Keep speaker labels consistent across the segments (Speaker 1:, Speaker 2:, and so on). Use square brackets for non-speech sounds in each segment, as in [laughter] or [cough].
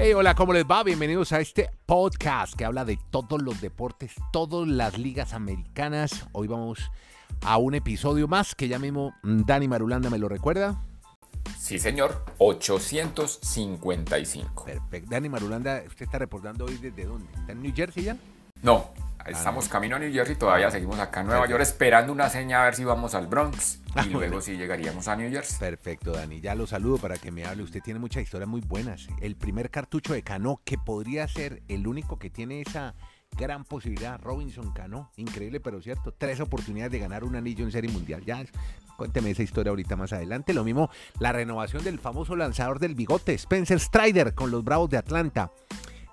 Speaker 1: Hey, hola, ¿cómo les va? Bienvenidos a este podcast que habla de todos los deportes, todas las ligas americanas. Hoy vamos a un episodio más que ya mismo Dani Marulanda me lo recuerda.
Speaker 2: Sí, señor, 855.
Speaker 1: Perfecto. Dani Marulanda, ¿usted está reportando hoy desde dónde? ¿Está en New Jersey ya?
Speaker 2: No, estamos camino a New Jersey, todavía seguimos acá en Nueva York esperando una seña a ver si vamos al Bronx
Speaker 1: Ah,
Speaker 2: y luego si llegaríamos a New Jersey.
Speaker 1: Perfecto, Dani. Ya lo saludo para que me hable. Usted tiene muchas historias muy buenas. El primer cartucho de Cano, que podría ser el único que tiene esa gran posibilidad, Robinson Cano. Increíble, pero cierto. Tres oportunidades de ganar un anillo en Serie Mundial. Ya, cuénteme esa historia ahorita más adelante. Lo mismo, la renovación del famoso lanzador del bigote, Spencer Strider, con los Bravos de Atlanta.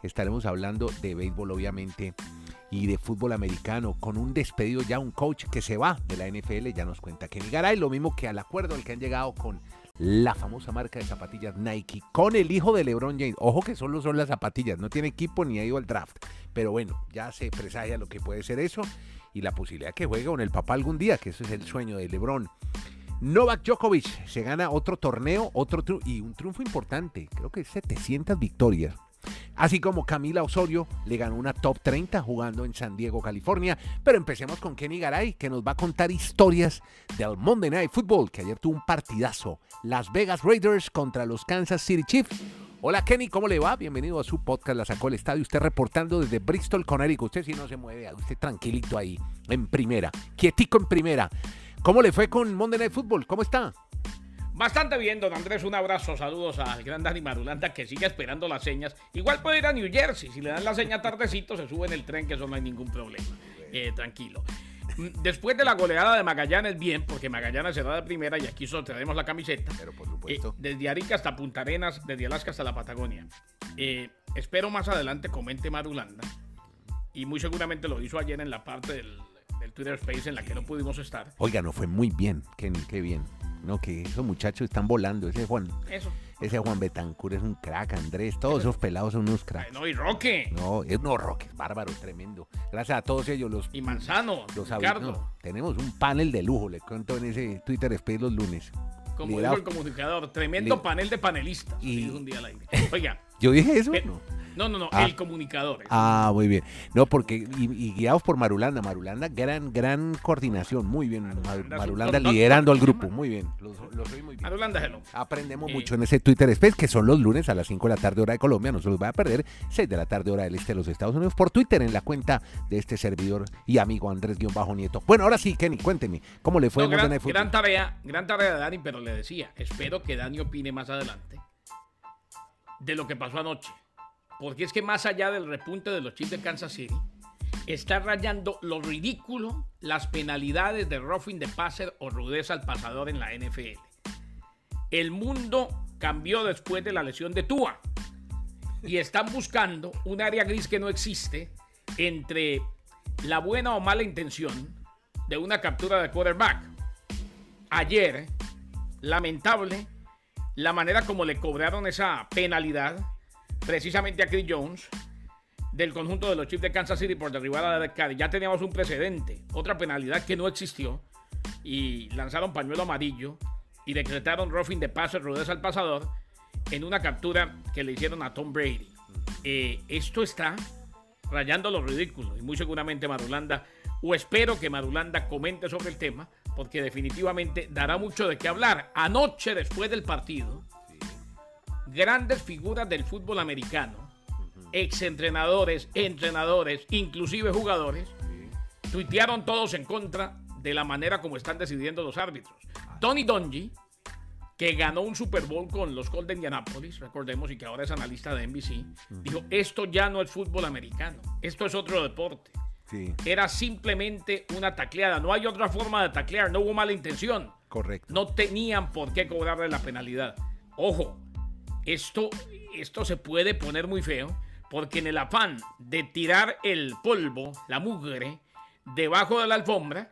Speaker 1: Estaremos hablando de béisbol, obviamente y de fútbol americano, con un despedido ya, un coach que se va de la NFL, ya nos cuenta Kenny Garay, lo mismo que al acuerdo al que han llegado con la famosa marca de zapatillas Nike, con el hijo de LeBron James. Ojo que solo son las zapatillas, no tiene equipo ni ha ido al draft, pero bueno, ya se presagia lo que puede ser eso y la posibilidad que juegue con el papá algún día, que eso es el sueño de LeBron. Novak Djokovic se gana otro torneo, otro y un triunfo importante, creo que 700 victorias. Así como Camila Osorio le ganó una top 30 jugando en San Diego, California. Pero empecemos con Kenny Garay, que nos va a contar historias del Monday Night Football, que ayer tuvo un partidazo. Las Vegas Raiders contra los Kansas City Chiefs. Hola Kenny, ¿cómo le va? Bienvenido a su podcast La Sacó el Estadio. Usted reportando desde Bristol, Connecticut. Usted si no se mueve, usted tranquilito ahí, en primera. Quietico en primera. ¿Cómo le fue con Monday Night Football? ¿Cómo está?
Speaker 3: Bastante bien, don Andrés. Un abrazo, saludos al gran Dani Marulanda que sigue esperando las señas. Igual puede ir a New Jersey. Si le dan la seña tardecito, se sube en el tren, que eso no hay ningún problema. Eh, tranquilo. Mm, Después de la goleada de Magallanes, bien, porque Magallanes será de primera y aquí sortearemos la camiseta.
Speaker 1: Pero por supuesto.
Speaker 3: Eh, desde Arica hasta Punta Arenas, desde Alaska hasta la Patagonia. Eh, espero más adelante comente Marulanda. Y muy seguramente lo hizo ayer en la parte del Twitter Space en la que no pudimos estar.
Speaker 1: Oiga, no fue muy bien, qué bien. No, que esos muchachos están volando. Ese Juan,
Speaker 3: Eso.
Speaker 1: ese Juan Betancur es un crack, Andrés. Todos esos pelados son unos
Speaker 3: Ay,
Speaker 1: cracks.
Speaker 3: no, y Roque.
Speaker 1: No, es no, Roque, es bárbaro, tremendo. Gracias a todos ellos, los,
Speaker 3: Y Manzano.
Speaker 1: los
Speaker 3: Ricardo.
Speaker 1: no, tenemos un panel de lujo, le cuento en ese Twitter Space los lunes.
Speaker 3: Como dijo el comunicador, tremendo panel de panelistas.
Speaker 1: Y-
Speaker 3: dijo un día al aire. Oiga, [laughs]
Speaker 1: ¿Yo dije eso?
Speaker 3: pero-
Speaker 1: No.
Speaker 3: No, no, no,
Speaker 1: Ah.
Speaker 3: el comunicador.
Speaker 1: Ah, muy bien. No, porque, y, y guiados por Marulanda. Marulanda, gran, gran coordinación. Muy bien, Mar-
Speaker 3: Marulanda
Speaker 1: liderando al grupo. Muy bien, los, los oí muy bien.
Speaker 3: Marulanda, hello.
Speaker 1: Aprendemos
Speaker 3: Eh.
Speaker 1: mucho en ese Twitter Space, que son los lunes a las 5 de la tarde hora de Colombia, no se los va a perder, 6 de la tarde hora del este de los Estados Unidos, por Twitter en la cuenta de este servidor y amigo Andrés-Nieto. Bueno, ahora sí, Kenny, cuénteme, ¿cómo le fue
Speaker 3: No,
Speaker 1: en
Speaker 3: gran, gran tarea, gran tarea de Dani, pero le decía, espero que Dani opine más adelante de lo que pasó anoche. Porque es que más allá del repunte de los Chiefs de Kansas City, está rayando lo ridículo las penalidades de roughing de passer o rudeza al pasador en la NFL. El mundo cambió después de la lesión de Tua y están buscando un área gris que no existe entre la buena o mala intención de una captura de quarterback. Ayer, lamentable, la manera como le cobraron esa penalidad precisamente a Chris Jones del conjunto de los Chiefs de Kansas City por derribar a Derek Carr. Ya teníamos un precedente, otra penalidad que no existió y lanzaron pañuelo amarillo y decretaron roughing de pase rudeza al pasador en una captura que le hicieron a Tom Brady. Eh, esto está rayando lo ridículo y muy seguramente Marulanda o espero que Marulanda comente sobre el tema porque definitivamente dará mucho de qué hablar. Anoche después del partido, grandes figuras del fútbol americano, exentrenadores, entrenadores, inclusive jugadores, tuitearon todos en contra de la manera como están decidiendo los árbitros. Tony Dungy, que ganó un Super Bowl con los Colts de Indianapolis, recordemos, y que ahora es analista de NBC, dijo, esto ya no es fútbol americano, esto es otro deporte.
Speaker 1: Sí,
Speaker 3: Era simplemente una tacleada, no hay otra forma de taclear, no hubo mala intención.
Speaker 1: correcto.
Speaker 3: No tenían por qué cobrarle la penalidad. Ojo, esto, esto se puede poner muy feo porque en el afán de tirar el polvo, la mugre, debajo de la alfombra,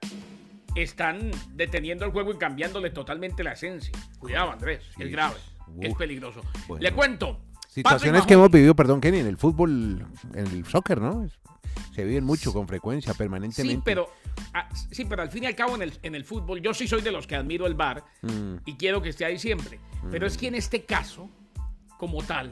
Speaker 3: están deteniendo el juego y cambiándole totalmente la esencia. Cuidado, Andrés,
Speaker 1: Sí.
Speaker 3: es grave, es peligroso.
Speaker 1: Bueno.
Speaker 3: Le cuento.
Speaker 1: Situaciones
Speaker 3: Patrick
Speaker 1: que hemos vivido, perdón, Kenny, en el fútbol, en el soccer, ¿no? Se viven mucho con frecuencia, permanentemente.
Speaker 3: Sí, pero, sí, pero al fin y al cabo en el, en el fútbol, yo sí soy de los que admiro el VAR
Speaker 1: Mm.
Speaker 3: y quiero que esté ahí siempre. Pero es que en este caso, como tal,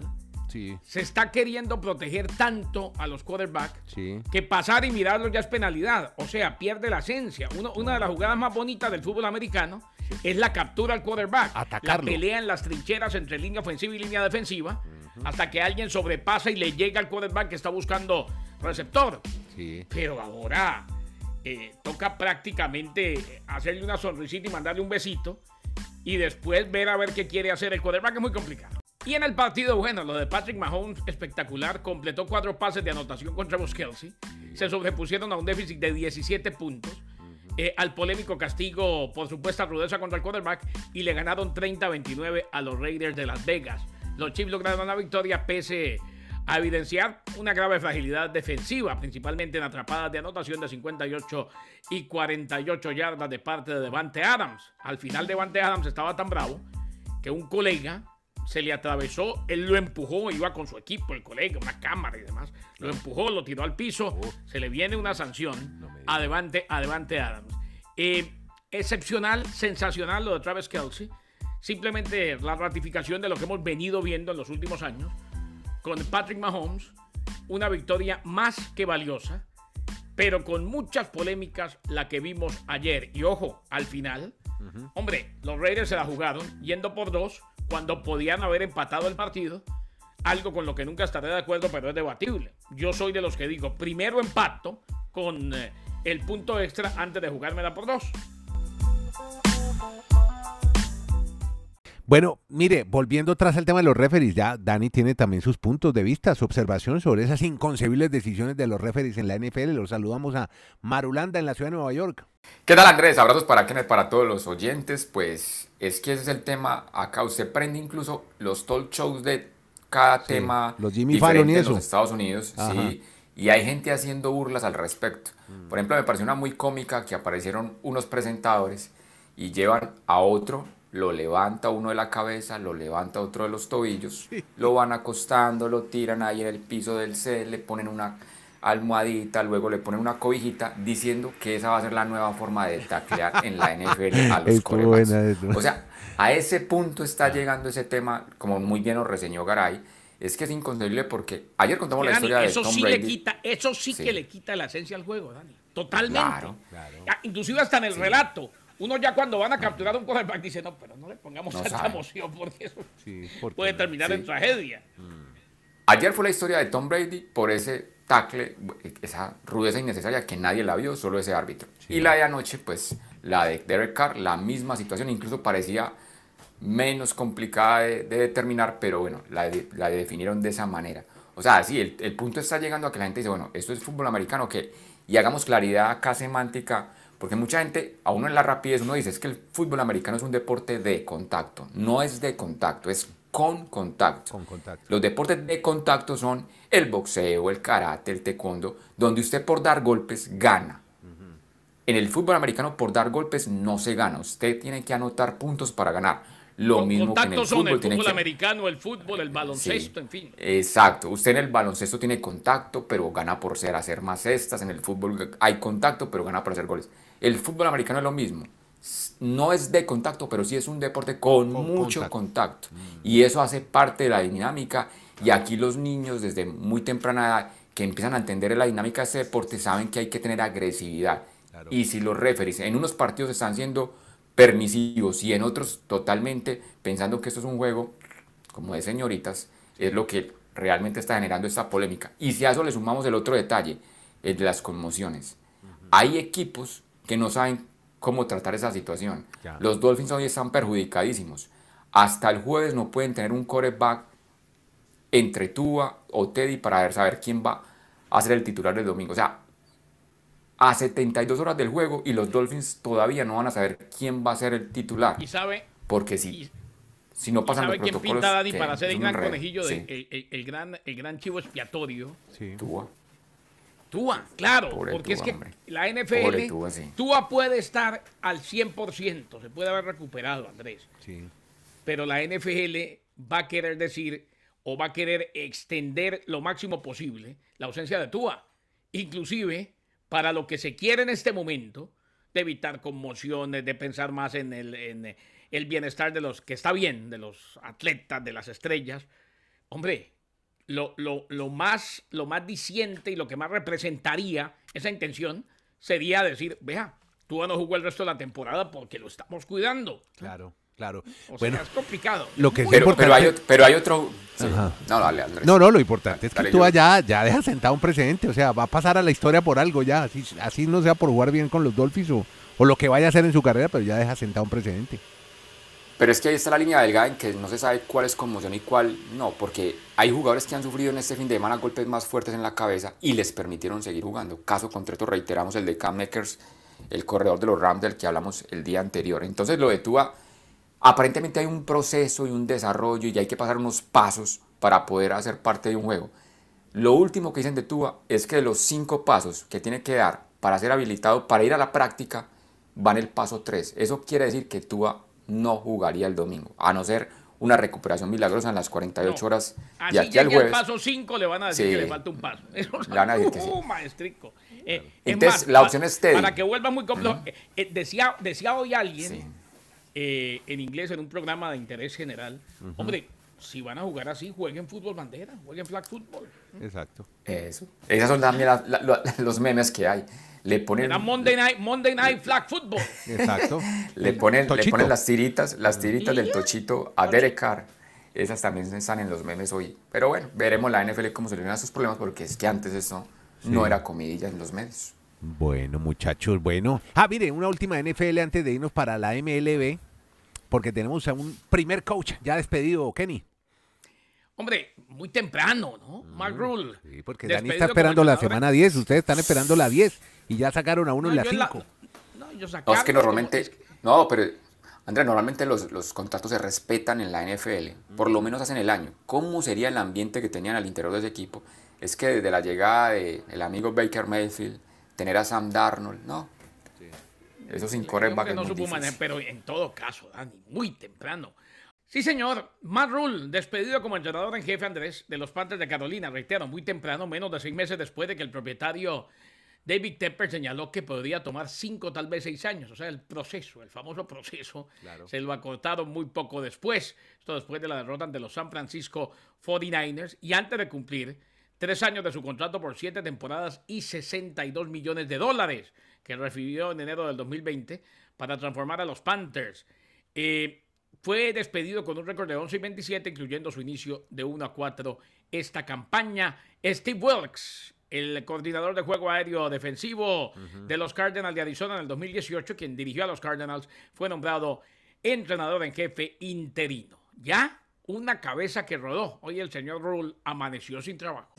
Speaker 1: Sí.
Speaker 3: se está queriendo proteger tanto a los quarterbacks
Speaker 1: Sí.
Speaker 3: que pasar y mirarlo ya es penalidad. O sea, pierde la esencia. Uno- una de las jugadas más bonitas del fútbol americano es la captura al quarterback.
Speaker 1: Atacarlo.
Speaker 3: La pelea en las trincheras entre línea ofensiva y línea defensiva hasta que alguien sobrepasa y le llega al quarterback que está buscando receptor.
Speaker 1: Sí.
Speaker 3: Pero ahora eh, toca prácticamente hacerle una sonrisita y mandarle un besito y después ver a ver qué quiere hacer el quarterback. Es muy complicado. Y en el partido, bueno, lo de Patrick Mahomes, espectacular. Completó cuatro pases de anotación contra Travis Kelsey. Se sobrepusieron a un déficit de 17 puntos. eh, al polémico castigo por supuesta rudeza contra el quarterback y le ganaron 30-29 a los Raiders de Las Vegas. Los Chiefs lograron la victoria pese a evidenciar una grave fragilidad defensiva, principalmente en atrapadas de anotación de 58 y 48 yardas de parte de Devante Adams. Al final Devante Adams estaba tan bravo que un colega se le atravesó, él lo empujó, iba con su equipo, el colega, una cámara y demás, lo empujó, lo tiró al piso, se le viene una sanción
Speaker 1: No me digas.
Speaker 3: a Devante, a Devante Adams. Eh, excepcional, sensacional lo de Travis Kelsey, simplemente la ratificación de lo que hemos venido viendo en los últimos años con Patrick Mahomes, una victoria más que valiosa, pero con muchas polémicas la que vimos ayer. Y ojo, al final, hombre, los Raiders se la jugaron yendo por dos cuando podían haber empatado el partido, algo con lo que nunca estaré de acuerdo, pero es debatible. Yo soy de los que digo, primero empato con eh, el punto extra antes de jugármela por dos.
Speaker 1: Bueno, mire, volviendo atrás al tema de los referees, ya Dani tiene también sus puntos de vista, su observación sobre esas inconcebibles decisiones de los referees en la NFL. Los saludamos a Marulanda en la ciudad de Nueva York.
Speaker 2: ¿Qué tal Andrés? Abrazos para Kenneth, para todos los oyentes. Pues es que ese es el tema. Acá usted prende incluso los talk shows de cada
Speaker 1: Sí,
Speaker 2: tema
Speaker 1: los Jimmy
Speaker 2: diferente
Speaker 1: Fallon y
Speaker 2: en
Speaker 1: eso.
Speaker 2: los Estados Unidos.
Speaker 1: Ajá.
Speaker 2: Sí, y hay gente haciendo burlas al respecto.
Speaker 1: Mm.
Speaker 2: Por ejemplo, me pareció una muy cómica que aparecieron unos presentadores y llevan a otro, lo levanta uno de la cabeza, lo levanta otro de los tobillos, lo van acostando, lo tiran ahí en el piso del set, le ponen una almohadita, luego le ponen una cobijita, diciendo que esa va a ser la nueva forma de taclear en la NFL a [laughs] los
Speaker 1: eso.
Speaker 2: O sea, a ese punto está llegando ese tema, como muy bien lo reseñó Garay, es que es inconcebible porque ayer contamos la historia de
Speaker 3: eso
Speaker 2: Tom
Speaker 3: sí
Speaker 2: Brady.
Speaker 3: le quita, eso sí,
Speaker 2: Sí.
Speaker 3: que le quita la esencia al juego, Dani. Totalmente.
Speaker 2: Claro,
Speaker 3: Ya, inclusive hasta en el relato. Uno ya cuando van a capturar un quarterback dice, no, pero no le pongamos
Speaker 2: No
Speaker 3: tanta
Speaker 2: sabe.
Speaker 3: emoción porque eso
Speaker 1: Sí, porque-
Speaker 3: puede terminar
Speaker 2: Sí.
Speaker 3: en tragedia.
Speaker 2: Ayer fue la historia de Tom Brady por ese tackle, esa rudeza innecesaria que nadie la vio, solo ese árbitro. Y la de anoche, pues la de Derek Carr, la misma situación, incluso parecía menos complicada de, de determinar, pero bueno, la, de- la definieron de esa manera. O sea, sí, el, el punto está llegando a que la gente dice, bueno, esto es fútbol americano, que y hagamos claridad acá semántica, porque mucha gente, a uno en la rapidez, uno dice, es que el fútbol americano es un deporte de contacto, no es de contacto, es con contacto.
Speaker 1: Con contacto.
Speaker 2: Los deportes de contacto son el boxeo, el karate, el taekwondo, donde usted por dar golpes gana. En el fútbol americano por dar golpes no se gana, usted tiene que anotar puntos para ganar. Lo
Speaker 3: Con
Speaker 2: mismo que en el
Speaker 3: son
Speaker 2: fútbol
Speaker 3: el
Speaker 2: tiene
Speaker 3: fútbol
Speaker 2: que
Speaker 3: americano, el fútbol, el
Speaker 2: Sí.
Speaker 3: baloncesto, en fin.
Speaker 2: Exacto. Usted en el baloncesto tiene contacto, pero gana por ser hacer más cestas. En el fútbol hay contacto, pero gana por hacer goles. El fútbol americano es lo mismo. No es de contacto, pero sí es un deporte con,
Speaker 1: Con
Speaker 2: mucho
Speaker 1: contacto.
Speaker 2: contacto. Y eso hace parte de la dinámica. Y aquí los niños, desde muy temprana edad, que empiezan a entender la dinámica de este deporte, saben que hay que tener agresividad.
Speaker 1: Claro.
Speaker 2: Y si los referees en unos partidos están siendo permisivos y en otros totalmente pensando que esto es un juego como de señoritas, es lo que realmente está generando esta polémica. Y si a eso le sumamos el otro detalle, el de las conmociones. Hay equipos que no saben cómo tratar esa situación. Los Dolphins hoy están perjudicadísimos. Hasta el jueves no pueden tener un quarterback entre Tua o Teddy para ver, saber quién va a ser el titular del domingo. O sea, a 72 horas del juego y los Dolphins todavía no van a saber quién va a ser el titular.
Speaker 3: Y sabe,
Speaker 2: Porque
Speaker 3: y,
Speaker 2: si, si no pasan los
Speaker 3: sabe quién
Speaker 2: protocolos...
Speaker 3: pinta Dani
Speaker 2: que
Speaker 3: para ser el gran conejillo, de, el, el- el gran, el gran chivo expiatorio.
Speaker 1: Sí.
Speaker 2: Tua.
Speaker 3: Túa, claro,
Speaker 2: Pobre
Speaker 3: porque es
Speaker 2: Tua,
Speaker 3: que
Speaker 2: hombre.
Speaker 3: la NFL,
Speaker 2: Tua, sí.
Speaker 3: Tua puede estar al 100%, se puede haber recuperado, Andrés.
Speaker 1: Sí.
Speaker 3: pero la NFL va a querer decir o va a querer extender lo máximo posible la ausencia de Tua. Inclusive para lo que se quiere en este momento, de evitar conmociones, de pensar más en el, en el bienestar de los que está bien, de los atletas, de las estrellas. Hombre, lo, más, lo más diciente y lo que más representaría esa intención sería decir, vea, tú no jugó el resto de la temporada porque lo estamos cuidando.
Speaker 1: Claro. Claro.
Speaker 3: O bueno, sea, es complicado.
Speaker 1: Lo que
Speaker 2: pero, pero, hay, pero hay otro. Sí. No, dale, Andrés.
Speaker 1: No, no, lo importante es que tú allá ya dejas sentado un precedente. O sea, va a pasar a la historia por algo ya. Así, así no sea por jugar bien con los Dolphins o, o lo que vaya a hacer en su carrera, pero ya deja sentado un precedente.
Speaker 2: Pero es que ahí está la línea delgada en que no se sabe cuál es conmoción y cuál no, porque hay jugadores que han sufrido en este fin de semana golpes más fuertes en la cabeza y les permitieron seguir jugando. Caso concreto, reiteramos el de Cam Makers, el corredor de los Rams del que hablamos el día anterior. Entonces lo de Tua, aparentemente hay un proceso y un desarrollo y hay que pasar unos pasos para poder hacer parte de un juego. Lo último que dicen de Tua es que de los cinco pasos que tiene que dar para ser habilitado para ir a la práctica, van el paso 3. Eso quiere decir que Tua no jugaría el domingo, a no ser una recuperación milagrosa en las 48 horas
Speaker 3: de aquí al jueves. paso 5 le van a decir que le falta un paso. Eso
Speaker 2: le van a decir que sí.
Speaker 3: Uh, maestrico.
Speaker 2: Eh, Entonces, la opción es Teddy.
Speaker 3: Para que vuelva muy complejo. Eh, eh, decía, decía hoy alguien en inglés en un programa de interés general, hombre, si van a jugar así, jueguen fútbol bandera, jueguen flag fútbol.
Speaker 1: Exacto.
Speaker 2: Eso. Esas son también [laughs] los memes que hay le ponen
Speaker 3: Monday Night, Monday Night Flag Football.
Speaker 1: Exacto. [laughs]
Speaker 2: le ponen, le ponen las tiritas, las tiritas del tochito a Derek Carr. Esas también están en los memes hoy. Pero bueno, veremos la NFL cómo soluciona esos problemas porque es que antes eso no era comidilla en los medios.
Speaker 1: Bueno, muchachos, bueno. Ah, mire, una última NFL antes de irnos para la MLB, porque tenemos a un primer coach ya despedido, Kenny.
Speaker 3: Hombre, muy temprano, ¿no? Mark Rule.
Speaker 1: Sí, porque Dani está esperando la semana 10, ustedes están esperando la 10 y ya sacaron a uno en la 5.
Speaker 2: no, yo no, es que normalmente, no, pero Andrea, normalmente los, los, contratos se respetan en la NFL, por lo menos hacen el año. ¿Cómo sería el ambiente que tenían al interior de ese equipo? Es que desde la llegada del amigo Baker Mayfield, tener a Sam Darnold, ¿no? Sí. Eso sin correr
Speaker 3: no supo manejar, Pero en todo caso, Dani, muy temprano. Sí, señor. Matt Rule, despedido como entrenador en jefe Andrés de los Panthers de Carolina, reitero, muy temprano, menos de seis meses después de que el propietario David Tepper señaló que podría tomar cinco, tal vez seis años. O sea, el proceso, el famoso proceso, se lo acortaron muy poco después. Esto después de la derrota ante los San Francisco 49ers y antes de cumplir tres años de su contrato por siete temporadas y 62 millones de dólares que recibió en enero del 2020 para transformar a los Panthers. Eh, fue despedido con un récord de 11 y 27, incluyendo su inicio de 1 a 4 esta campaña. Steve Wilkes, el coordinador de juego aéreo defensivo de los Cardinals de Arizona en el 2018, quien dirigió a los Cardinals, fue nombrado entrenador en jefe interino. Ya una cabeza que rodó. Hoy el señor Rule amaneció sin trabajo.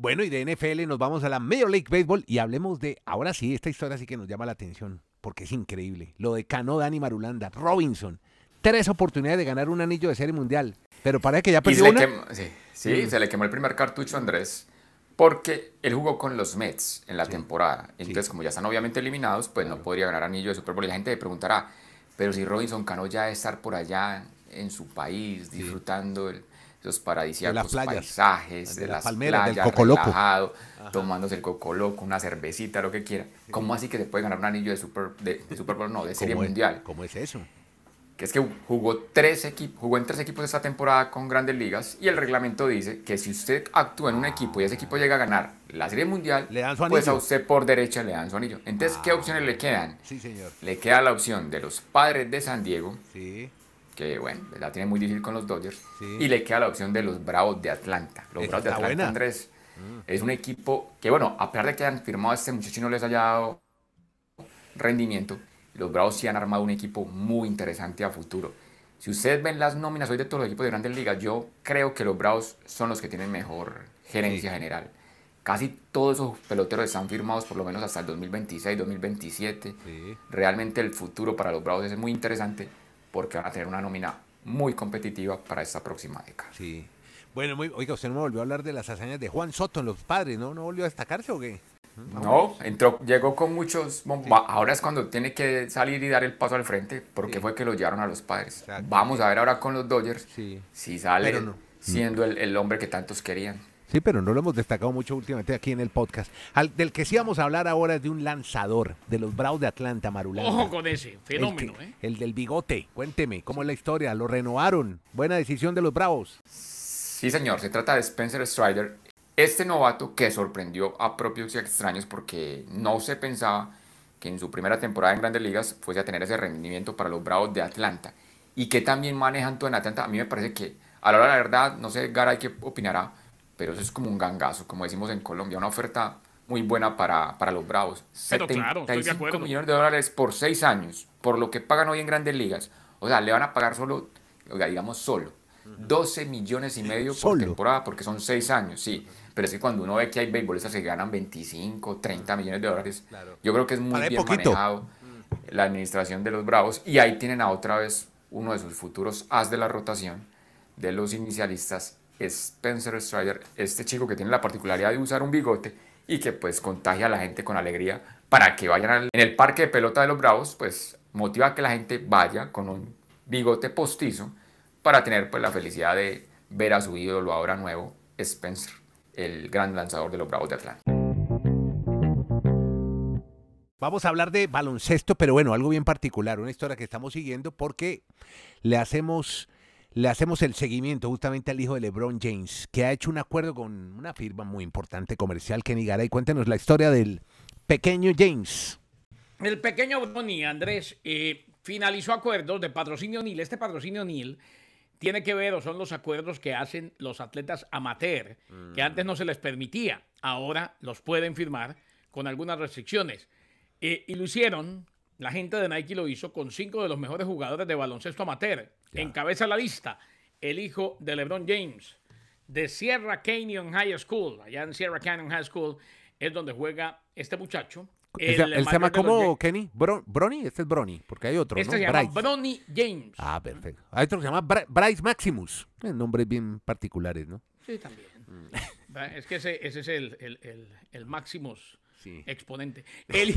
Speaker 1: Bueno, y de NFL nos vamos a la Major League Baseball y hablemos de, ahora sí, esta historia sí que nos llama la atención, porque es increíble. Lo de Cano, Dani Marulanda, Robinson, tres oportunidades de ganar un anillo de serie mundial, pero parece que ya perdió una.
Speaker 2: sí, sí se le quemó el primer cartucho a Andrés, porque él jugó con los Mets en la temporada. Entonces, como ya están obviamente eliminados, pues no podría ganar anillo de Super Bowl. Y la gente le preguntará, pero si Robinson Cano ya debe estar por allá en su país, disfrutando el los paradisíacos paisajes, de, las palmeras, playas, del relajado, tomándose el cocoloco, una cervecita, lo que quiera. ¿Cómo así que se puede ganar un anillo de Super, de, Super Bowl? No, de Serie Mundial.
Speaker 1: ¿Cómo es eso?
Speaker 2: Que es que jugó, tres equipos, jugó en tres equipos esta temporada con grandes ligas y el reglamento dice que si usted actúa en un equipo y ese equipo llega a ganar la Serie Mundial, pues a usted por derecha le dan su anillo. Entonces, ¿qué ah. opciones le quedan?
Speaker 1: Sí, señor.
Speaker 2: Le queda la opción de los padres de San Diego.
Speaker 1: Sí
Speaker 2: que bueno, la tiene muy difícil con los Dodgers. Y le queda la opción de los Bravos de Atlanta. Los Bravos de Atlanta, Andrés, mm. es un equipo que, bueno, a pesar de que han firmado a este muchacho y no les haya dado rendimiento, los Bravos sí han armado un equipo muy interesante a futuro. Si ustedes ven las nóminas hoy de todos los equipos de grandes ligas, yo creo que los Bravos son los que tienen mejor gerencia general. Casi todos esos peloteros están firmados por lo menos hasta el 2026, 2027. Realmente el futuro para los Bravos es muy interesante porque van a tener una nómina muy competitiva para esta próxima década.
Speaker 1: Sí. Bueno, muy, oiga, usted no me volvió a hablar de las hazañas de Juan Soto en los padres, ¿no? ¿No volvió a destacarse o qué?
Speaker 2: No, entró, llegó con muchos. Ahora es cuando tiene que salir y dar el paso al frente, porque fue que lo llevaron a los padres. Vamos a ver ahora con los Dodgers si sale siendo el, el, hombre que tantos querían.
Speaker 1: Sí, pero no lo hemos destacado mucho últimamente aquí en el podcast. Al, del que sí vamos a hablar ahora es de un lanzador de los Bravos de Atlanta, Marulanda.
Speaker 3: Ojo con ese fenómeno,
Speaker 1: el, que-
Speaker 3: ¿eh?
Speaker 1: el del bigote. Cuénteme, ¿cómo es la historia? ¿Lo renovaron? Buena decisión de los Bravos.
Speaker 2: Sí, señor, se trata de Spencer Strider, este novato que sorprendió a propios y extraños porque no se pensaba que en su primera temporada en Grandes Ligas fuese a tener ese rendimiento para los Bravos de Atlanta y que también manejan todo en Atlanta. A mí me parece que, a la hora de la verdad, no sé, Garay, qué opinará, pero eso es como un gangazo, como decimos en Colombia, una oferta muy buena para, para los Bravos.
Speaker 3: Pero claro, estoy de
Speaker 2: 75
Speaker 3: acuerdo.
Speaker 2: millones de dólares por seis años, por lo que pagan hoy en Grandes Ligas. O sea, le van a pagar solo, digamos solo, 12 millones y medio por
Speaker 1: Solo.
Speaker 2: temporada, porque son seis años, sí. Pero es que cuando uno ve que hay beisbolistas que ganan 25, 30 millones de dólares,
Speaker 1: Claro.
Speaker 2: yo creo que es muy
Speaker 1: Para
Speaker 2: bien
Speaker 1: poquito.
Speaker 2: manejado la administración de los Bravos. Y ahí tienen a otra vez uno de sus futuros as de la rotación de los inicialistas, Spencer Strider, este chico que tiene la particularidad de usar un bigote y que pues contagia a la gente con alegría para que vayan en el parque de pelota de los Bravos, pues motiva a que la gente vaya con un bigote postizo para tener pues la felicidad de ver a su ídolo ahora nuevo, Spencer, el gran lanzador de los Bravos de Atlanta.
Speaker 1: Vamos a hablar de baloncesto, pero bueno, algo bien particular, una historia que estamos siguiendo porque le hacemos, le hacemos el seguimiento justamente al hijo de LeBron James, que ha hecho un acuerdo con una firma muy importante comercial, Kenny Garay. Cuéntenos la historia del pequeño James.
Speaker 3: El pequeño Brony, Andrés, eh, finalizó acuerdos de patrocinio NIL. Este patrocinio NIL tiene que ver o son los acuerdos que hacen los atletas amateur, que antes no se les permitía. Ahora los pueden firmar con algunas restricciones. Eh, y lo hicieron, la gente de Nike lo hizo con cinco de los mejores jugadores de baloncesto amateur. Encabeza la lista el hijo de LeBron James, de Sierra Canyon High School. Allá en Sierra Canyon High School es donde juega este muchacho.
Speaker 1: Se- él se llama como. Kenny Bron- Brony, este es Brony, porque hay otro,
Speaker 3: Este
Speaker 1: ¿no?
Speaker 3: se llama
Speaker 1: Bryce.
Speaker 3: Bronny James.
Speaker 1: Ah, perfecto. Hay otro que se llama Bra- Bryce Maximus. Eh, nombres bien particulares, ¿no?
Speaker 3: Sí, también. [laughs] Va, Es que ese, ese es el, el, el, el Maximus
Speaker 1: Sí.
Speaker 3: exponente. [laughs] El,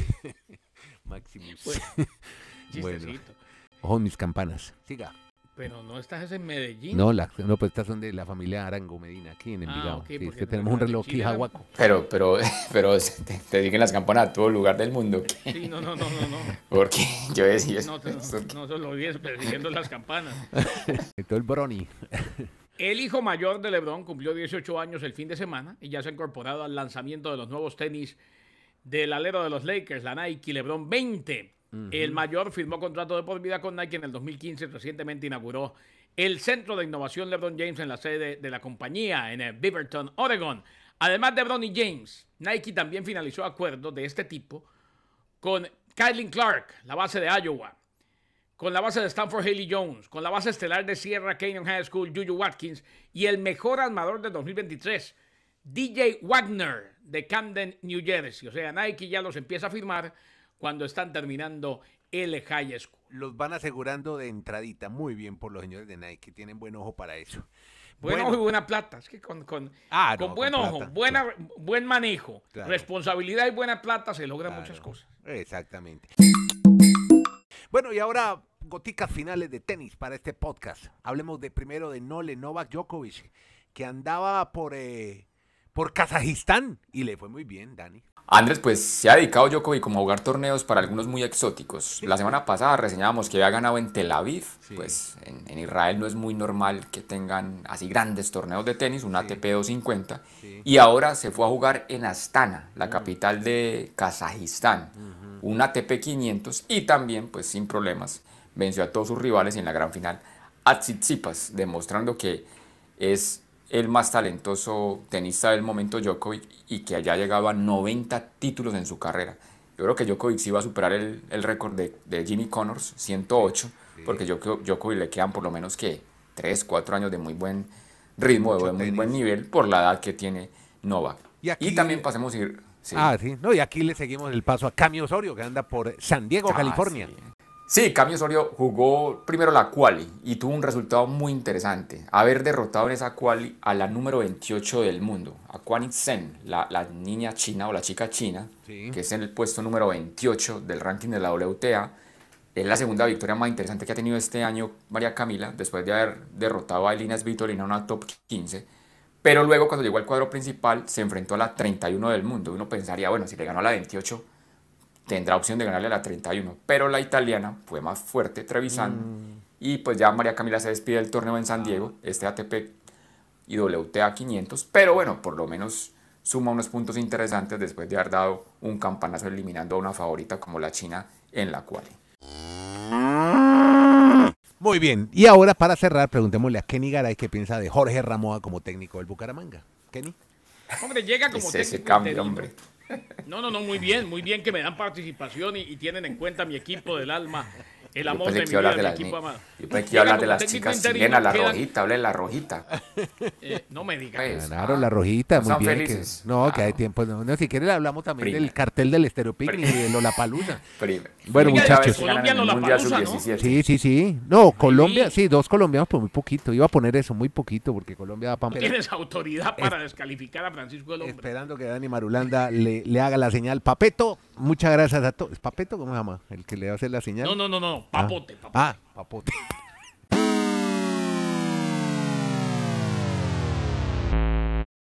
Speaker 1: Maximus.
Speaker 3: Pues, [laughs]
Speaker 1: Bueno.
Speaker 3: chistecito.
Speaker 1: Ojo mis campanas. Siga.
Speaker 3: Pero no estás en Medellín.
Speaker 1: No, la, no, pues estas son de la familia Arango Medina, aquí en
Speaker 3: Ah,
Speaker 1: Envigado. Sí, es que tenemos un reloj aquí, jaguaco.
Speaker 2: Pero, pero, [laughs] pero te, te digan las campanas a todo lugar del mundo. ¿qué?
Speaker 3: Sí, no, no, no, no. no.
Speaker 2: Porque yo decía
Speaker 3: No, no, no, no se lo olvides persiguiendo las campanas.
Speaker 1: Todo el Brony.
Speaker 3: El hijo mayor de LeBron cumplió 18 años el fin de semana y ya se ha incorporado al lanzamiento de los nuevos tenis del alero de los Lakers, la Nike LeBron 20. El mayor firmó contrato de por vida con Nike en el 2015 y recientemente inauguró el Centro de Innovación LeBron James en la sede de la compañía en eh, Beaverton, Oregon. Además de LeBron y James, Nike también finalizó acuerdos de este tipo con Kylie Clark, la base de Iowa, con la base de Stanford Haley Jones, con la base estelar de Sierra Canyon High School Juju Watkins y el mejor armador de 2023, DJ Wagner de Camden, New Jersey. O sea, Nike ya los empieza a firmar cuando están terminando el high school.
Speaker 1: Los van asegurando de entradita. Muy bien por los señores de Nike. Tienen buen ojo para eso.
Speaker 3: Buen
Speaker 1: Bueno,
Speaker 3: ojo y buena plata. Es que con, con,
Speaker 1: Ah,
Speaker 3: con
Speaker 1: no,
Speaker 3: buen
Speaker 1: con
Speaker 3: ojo,
Speaker 1: plata,
Speaker 3: buena, buen manejo,
Speaker 1: Claro.
Speaker 3: responsabilidad y buena plata se logran
Speaker 1: claro,
Speaker 3: muchas cosas.
Speaker 1: Exactamente. Bueno, y ahora goticas finales de tenis para este podcast. Hablemos de primero de Nole Novak Djokovic, que andaba por, eh, por Kazajistán y le fue muy bien, Dani.
Speaker 2: Andrés, pues se ha dedicado Djokovic como a jugar torneos para algunos muy exóticos. La semana pasada reseñábamos que había ganado en Tel Aviv.
Speaker 1: Sí.
Speaker 2: Pues en, en Israel no es muy normal que tengan así grandes torneos de tenis, un ATP 250.
Speaker 1: Sí.
Speaker 2: Y ahora se fue a jugar en Astana, la capital de Kazajistán, un ATP 500 y también, pues sin problemas, venció a todos sus rivales en la gran final a Tsitsipas, demostrando que es el más talentoso tenista del momento Djokovic y que haya llegado a 90 títulos en su carrera. Yo creo que Djokovic sí va a superar el, el récord de, de Jimmy Connors, 108, porque yo creo Djokovic le quedan por lo menos que 3, 4 años de muy buen ritmo,
Speaker 1: Mucho
Speaker 2: de muy
Speaker 1: tenis.
Speaker 2: buen nivel por la edad que tiene Novak.
Speaker 1: Y aquí-
Speaker 2: también pasemos a ir... sí.
Speaker 1: Ah, sí. No, y aquí le seguimos el paso a Cami Osorio, que anda por San Diego,
Speaker 2: Ah,
Speaker 1: California.
Speaker 2: Sí. Sí, Cami Osorio jugó primero la quali y tuvo un resultado muy interesante. Haber derrotado en esa quali a la número 28 del mundo, a Quan Sen, la, la niña china o la chica china,
Speaker 1: Sí.
Speaker 2: que es en el puesto número 28 del ranking de la WTA. Es la segunda victoria más interesante que ha tenido este año María Camila, después de haber derrotado a Elina Svitolina en una top 15. Pero luego cuando llegó al cuadro principal se enfrentó a la 31 del mundo. Uno pensaría, bueno, si le ganó a la 28, tendrá opción de ganarle a la 31. Pero la italiana fue más fuerte, Trevisan.
Speaker 1: Mm.
Speaker 2: Y pues ya María Camila se despide del torneo en San Diego, este ATP y WTA 500. Pero bueno, por lo menos suma unos puntos interesantes después de haber dado un campanazo eliminando a una favorita como la China en la cual.
Speaker 1: Muy bien. Y ahora, para cerrar, preguntémosle a Kenny Garay qué piensa de Jorge Ramoa como técnico del Bucaramanga. Kenny.
Speaker 3: Hombre, llega como
Speaker 2: Es ese
Speaker 3: técnico
Speaker 2: cambio,
Speaker 3: interino.
Speaker 2: hombre.
Speaker 3: No, no, no, muy bien, muy bien que me dan participación y, y tienen en cuenta mi equipo del alma, el
Speaker 2: Yo
Speaker 3: amor
Speaker 2: pensé
Speaker 3: de
Speaker 2: que
Speaker 3: mi vida,
Speaker 2: de
Speaker 3: mi
Speaker 2: las,
Speaker 3: equipo amado.
Speaker 2: yo pensé que
Speaker 3: Llega
Speaker 2: iba a hablar de las chicas chilenas, la
Speaker 3: quedan-
Speaker 2: rojita, hable de la rojita. [laughs]
Speaker 3: eh, no me digas.
Speaker 2: Pues,
Speaker 1: Claro,
Speaker 2: ah,
Speaker 1: la rojita,
Speaker 2: no
Speaker 1: muy bien. que- no, que hay tiempo. No, no, si quiere le hablamos también
Speaker 2: Prima.
Speaker 1: del cartel del Estéreo Picnic y de Lollapalooza. [laughs]
Speaker 2: prima.
Speaker 1: Bueno,
Speaker 3: Oiga,
Speaker 1: muchachos.
Speaker 3: Colombia
Speaker 2: el Mundial
Speaker 3: Lollapalooza, ¿no?
Speaker 2: Sub-17.
Speaker 1: Sí, sí, sí. No, Colombia,
Speaker 3: sí.
Speaker 1: dos colombianos, pues muy poquito. Iba a poner eso, muy poquito, porque Colombia va para...
Speaker 3: Tienes autoridad para descalificar a Francisco del Hombre.
Speaker 1: Esperando que Dani Marulanda le, le haga la señal. Papeto, muchas gracias a todos. ¿Es Papeto cómo se llama? El que le hace la señal.
Speaker 3: No, no, no, no. Papote, papote.
Speaker 1: Ah, Papote.